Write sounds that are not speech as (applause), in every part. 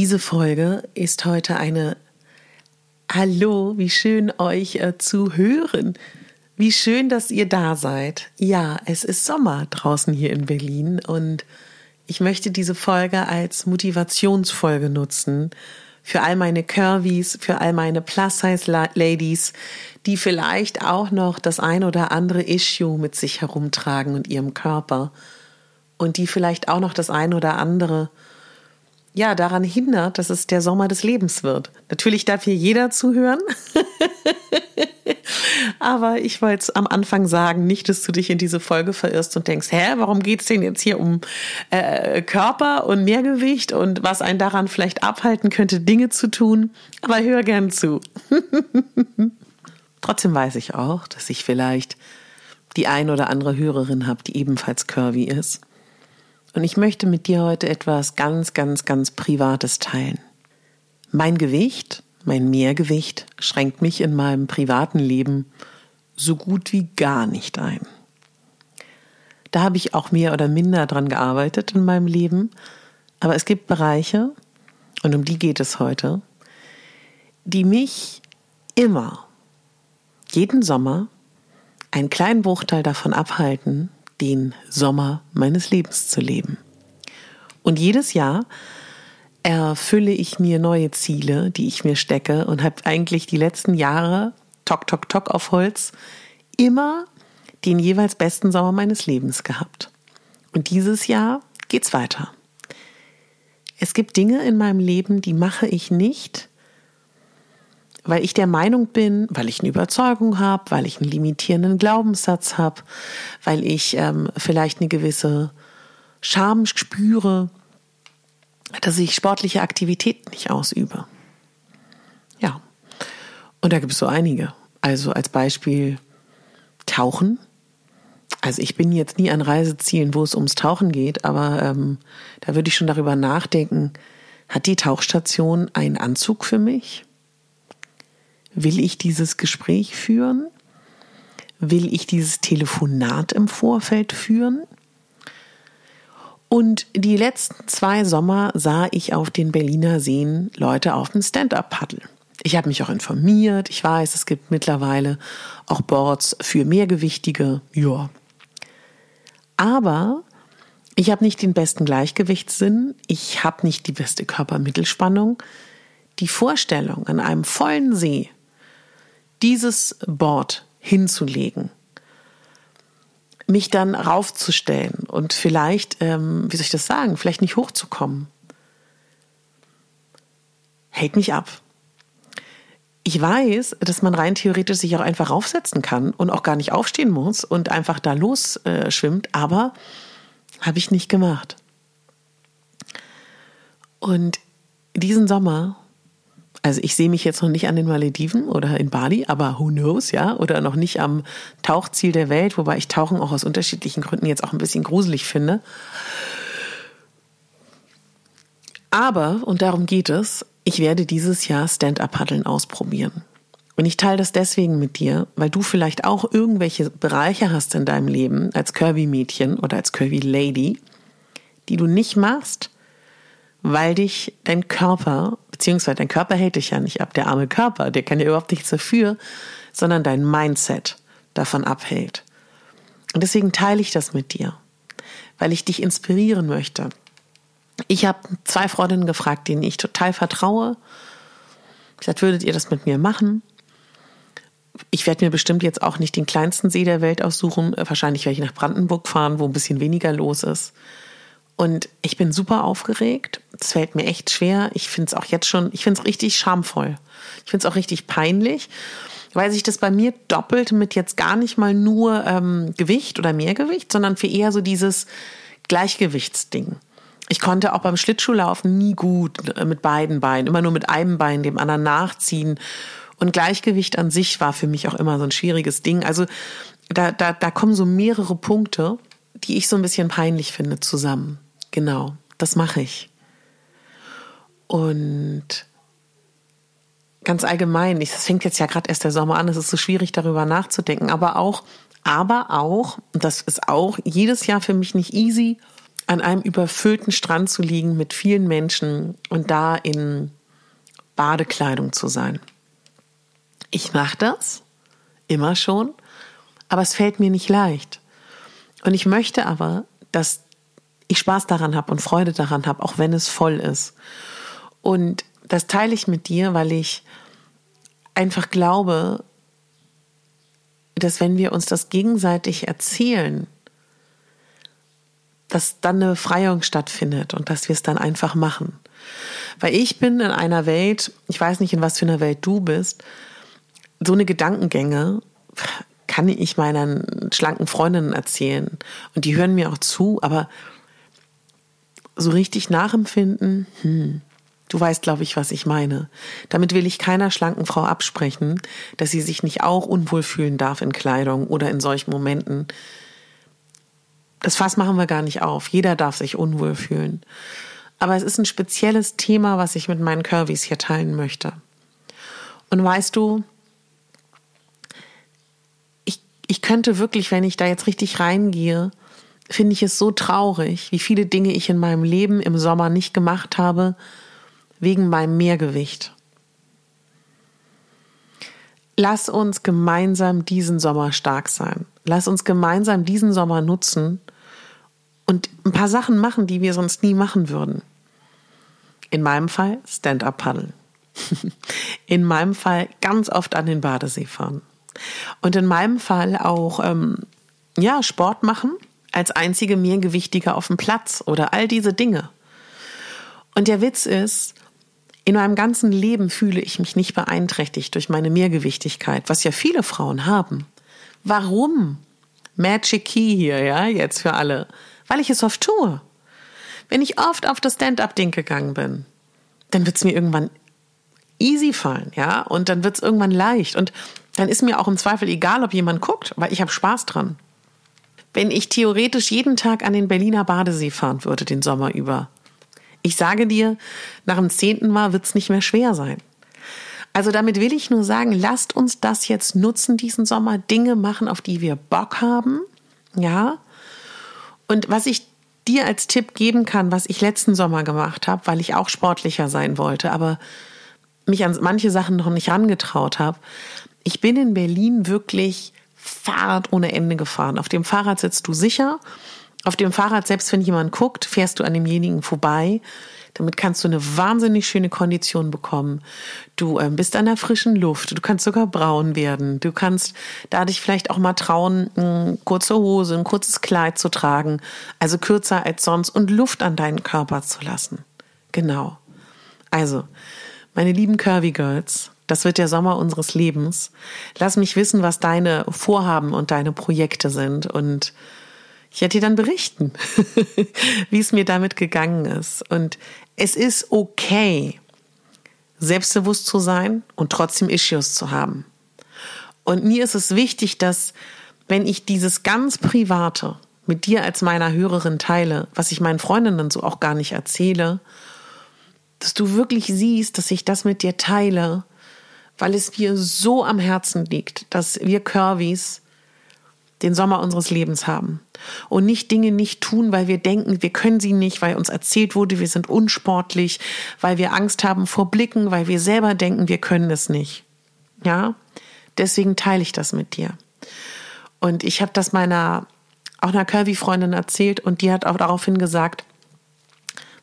Diese Folge ist heute eine Hallo, wie schön euch äh, zu hören. Wie schön, dass ihr da seid. Ja, es ist Sommer draußen hier in Berlin und ich möchte diese Folge als Motivationsfolge nutzen für all meine Curvies, für all meine Plus-Size-Ladies, die vielleicht auch noch das ein oder andere Issue mit sich herumtragen und ihrem Körper und die vielleicht auch noch das ein oder andere ja, daran hindert, dass es der Sommer des Lebens wird. Natürlich darf hier jeder zuhören. (laughs) Aber ich wollte am Anfang sagen, nicht, dass du dich in diese Folge verirrst und denkst, hä, warum geht es denn jetzt hier um äh, Körper und Mehrgewicht und was einen daran vielleicht abhalten könnte, Dinge zu tun. Aber hör gern zu. (laughs) Trotzdem weiß ich auch, dass ich vielleicht die ein oder andere Hörerin habe, die ebenfalls curvy ist. Und ich möchte mit dir heute etwas ganz, ganz, ganz Privates teilen. Mein Gewicht, mein Mehrgewicht schränkt mich in meinem privaten Leben so gut wie gar nicht ein. Da habe ich auch mehr oder minder dran gearbeitet in meinem Leben. Aber es gibt Bereiche, und um die geht es heute, die mich immer, jeden Sommer, einen kleinen Bruchteil davon abhalten, den Sommer meines Lebens zu leben. Und jedes Jahr erfülle ich mir neue Ziele, die ich mir stecke und habe eigentlich die letzten Jahre, tok, tok, tok auf Holz, immer den jeweils besten Sommer meines Lebens gehabt. Und dieses Jahr geht's weiter. Es gibt Dinge in meinem Leben, die mache ich nicht, weil ich der Meinung bin, weil ich eine Überzeugung habe, weil ich einen limitierenden Glaubenssatz habe, weil ich ähm, vielleicht eine gewisse Scham spüre, dass ich sportliche Aktivitäten nicht ausübe. Ja, und da gibt es so einige. Also als Beispiel Tauchen. Also ich bin jetzt nie an Reisezielen, wo es ums Tauchen geht, aber ähm, da würde ich schon darüber nachdenken, hat die Tauchstation einen Anzug für mich? Will ich dieses Gespräch führen? Will ich dieses Telefonat im Vorfeld führen? Und die letzten zwei Sommer sah ich auf den Berliner Seen Leute auf dem Stand-up-Paddle. Ich habe mich auch informiert. Ich weiß, es gibt mittlerweile auch Boards für mehrgewichtige. Ja. Aber ich habe nicht den besten Gleichgewichtssinn. Ich habe nicht die beste Körpermittelspannung. Die Vorstellung, an einem vollen See dieses Board hinzulegen, mich dann raufzustellen und vielleicht, ähm, wie soll ich das sagen, vielleicht nicht hochzukommen, hält mich ab. Ich weiß, dass man rein theoretisch sich auch einfach raufsetzen kann und auch gar nicht aufstehen muss und einfach da los äh, schwimmt, aber habe ich nicht gemacht. Und diesen Sommer also ich sehe mich jetzt noch nicht an den Malediven oder in Bali, aber who knows, ja? Oder noch nicht am Tauchziel der Welt, wobei ich Tauchen auch aus unterschiedlichen Gründen jetzt auch ein bisschen gruselig finde. Aber, und darum geht es, ich werde dieses Jahr Stand-up-Paddeln ausprobieren. Und ich teile das deswegen mit dir, weil du vielleicht auch irgendwelche Bereiche hast in deinem Leben als Curvy-Mädchen oder als Curvy-Lady, die du nicht machst, weil dich dein Körper, beziehungsweise dein Körper hält dich ja nicht ab, der arme Körper, der kann ja überhaupt nichts dafür, sondern dein Mindset davon abhält. Und deswegen teile ich das mit dir, weil ich dich inspirieren möchte. Ich habe zwei Freundinnen gefragt, denen ich total vertraue. Ich gesagt, würdet ihr das mit mir machen? Ich werde mir bestimmt jetzt auch nicht den kleinsten See der Welt aussuchen. Wahrscheinlich werde ich nach Brandenburg fahren, wo ein bisschen weniger los ist. Und ich bin super aufgeregt. Es fällt mir echt schwer. Ich finde es auch jetzt schon, ich finde es richtig schamvoll. Ich finde es auch richtig peinlich, weil sich das bei mir doppelt mit jetzt gar nicht mal nur ähm, Gewicht oder Mehrgewicht, sondern für eher so dieses Gleichgewichtsding. Ich konnte auch beim Schlittschuhlaufen nie gut äh, mit beiden Beinen, immer nur mit einem Bein dem anderen nachziehen. Und Gleichgewicht an sich war für mich auch immer so ein schwieriges Ding. Also da, da, da kommen so mehrere Punkte, die ich so ein bisschen peinlich finde, zusammen. Genau, das mache ich. Und ganz allgemein, es fängt jetzt ja gerade erst der Sommer an, es ist so schwierig darüber nachzudenken, aber auch, aber auch, das ist auch jedes Jahr für mich nicht easy, an einem überfüllten Strand zu liegen mit vielen Menschen und da in Badekleidung zu sein. Ich mache das immer schon, aber es fällt mir nicht leicht. Und ich möchte aber, dass ich Spaß daran habe und Freude daran habe, auch wenn es voll ist. Und das teile ich mit dir, weil ich einfach glaube, dass wenn wir uns das gegenseitig erzählen, dass dann eine Befreiung stattfindet und dass wir es dann einfach machen. Weil ich bin in einer Welt, ich weiß nicht, in was für einer Welt du bist, so eine Gedankengänge kann ich meinen schlanken Freundinnen erzählen. Und die hören mir auch zu, aber so richtig nachempfinden, hm, du weißt, glaube ich, was ich meine. Damit will ich keiner schlanken Frau absprechen, dass sie sich nicht auch unwohl fühlen darf in Kleidung oder in solchen Momenten, das Fass machen wir gar nicht auf. Jeder darf sich unwohl fühlen. Aber es ist ein spezielles Thema, was ich mit meinen Curvys hier teilen möchte. Und weißt du, ich, ich könnte wirklich, wenn ich da jetzt richtig reingehe, finde ich es so traurig, wie viele Dinge ich in meinem Leben im Sommer nicht gemacht habe, wegen meinem Mehrgewicht. Lass uns gemeinsam diesen Sommer stark sein. Lass uns gemeinsam diesen Sommer nutzen und ein paar Sachen machen, die wir sonst nie machen würden. In meinem Fall Stand-up paddeln. (laughs) In meinem Fall ganz oft an den Badesee fahren. Und in meinem Fall auch ähm, ja Sport machen als einzige Mehrgewichtige auf dem Platz oder all diese Dinge. Und der Witz ist, in meinem ganzen Leben fühle ich mich nicht beeinträchtigt durch meine Mehrgewichtigkeit, was ja viele Frauen haben. Warum? Magic Key hier, ja, jetzt für alle. Weil ich es oft tue. Wenn ich oft auf das Stand-up-Ding gegangen bin, dann wird es mir irgendwann easy fallen, ja, und dann wird es irgendwann leicht. Und dann ist mir auch im Zweifel egal, ob jemand guckt, weil ich habe Spaß dran. Wenn ich theoretisch jeden Tag an den Berliner Badesee fahren würde, den Sommer über, ich sage dir, nach dem zehnten Mal wird es nicht mehr schwer sein. Also damit will ich nur sagen, lasst uns das jetzt nutzen, diesen Sommer, Dinge machen, auf die wir Bock haben. Ja. Und was ich dir als Tipp geben kann, was ich letzten Sommer gemacht habe, weil ich auch sportlicher sein wollte, aber mich an manche Sachen noch nicht rangetraut habe. Ich bin in Berlin wirklich Fahrrad ohne Ende gefahren. Auf dem Fahrrad sitzt du sicher auf dem Fahrrad, selbst wenn jemand guckt, fährst du an demjenigen vorbei. Damit kannst du eine wahnsinnig schöne Kondition bekommen. Du äh, bist an der frischen Luft. Du kannst sogar braun werden. Du kannst da dich vielleicht auch mal trauen, eine kurze Hose, ein kurzes Kleid zu tragen. Also kürzer als sonst und Luft an deinen Körper zu lassen. Genau. Also, meine lieben Curvy Girls, das wird der Sommer unseres Lebens. Lass mich wissen, was deine Vorhaben und deine Projekte sind und ich werde dir dann berichten, (laughs) wie es mir damit gegangen ist. Und es ist okay, selbstbewusst zu sein und trotzdem Issues zu haben. Und mir ist es wichtig, dass wenn ich dieses ganz Private mit dir als meiner Hörerin teile, was ich meinen Freundinnen so auch gar nicht erzähle, dass du wirklich siehst, dass ich das mit dir teile, weil es mir so am Herzen liegt, dass wir Curvys den Sommer unseres Lebens haben und nicht Dinge nicht tun, weil wir denken, wir können sie nicht, weil uns erzählt wurde, wir sind unsportlich, weil wir Angst haben vor Blicken, weil wir selber denken, wir können es nicht. Ja, deswegen teile ich das mit dir. Und ich habe das meiner auch einer Curvy-Freundin erzählt und die hat auch daraufhin gesagt,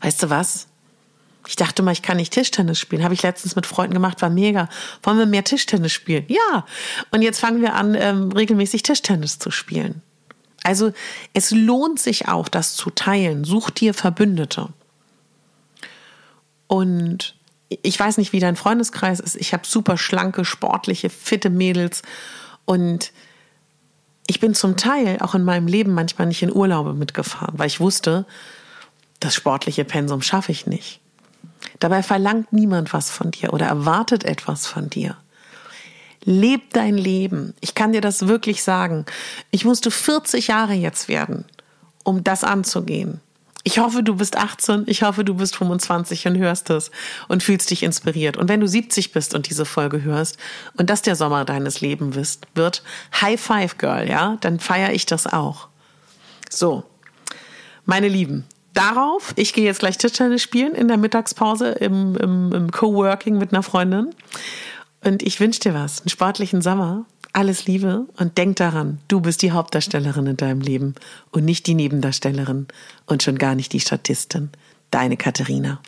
weißt du was? Ich dachte mal, ich kann nicht Tischtennis spielen. Habe ich letztens mit Freunden gemacht, war mega. Wollen wir mehr Tischtennis spielen? Ja. Und jetzt fangen wir an, ähm, regelmäßig Tischtennis zu spielen. Also es lohnt sich auch, das zu teilen. Such dir Verbündete. Und ich weiß nicht, wie dein Freundeskreis ist. Ich habe super schlanke, sportliche, fitte Mädels. Und ich bin zum Teil auch in meinem Leben manchmal nicht in Urlaube mitgefahren, weil ich wusste, das sportliche Pensum schaffe ich nicht. Dabei verlangt niemand was von dir oder erwartet etwas von dir. Leb dein Leben. Ich kann dir das wirklich sagen. Ich musste 40 Jahre jetzt werden, um das anzugehen. Ich hoffe, du bist 18, ich hoffe, du bist 25 und hörst es und fühlst dich inspiriert. Und wenn du 70 bist und diese Folge hörst und das der Sommer deines Lebens wird, High Five Girl, ja, dann feiere ich das auch. So, meine Lieben, darauf, ich gehe jetzt gleich Tischtennis spielen in der Mittagspause im, im, im Coworking mit einer Freundin. Und ich wünsche dir was, einen sportlichen Sommer, alles Liebe und denk daran, du bist die Hauptdarstellerin in deinem Leben und nicht die Nebendarstellerin und schon gar nicht die Statistin. Deine Katharina.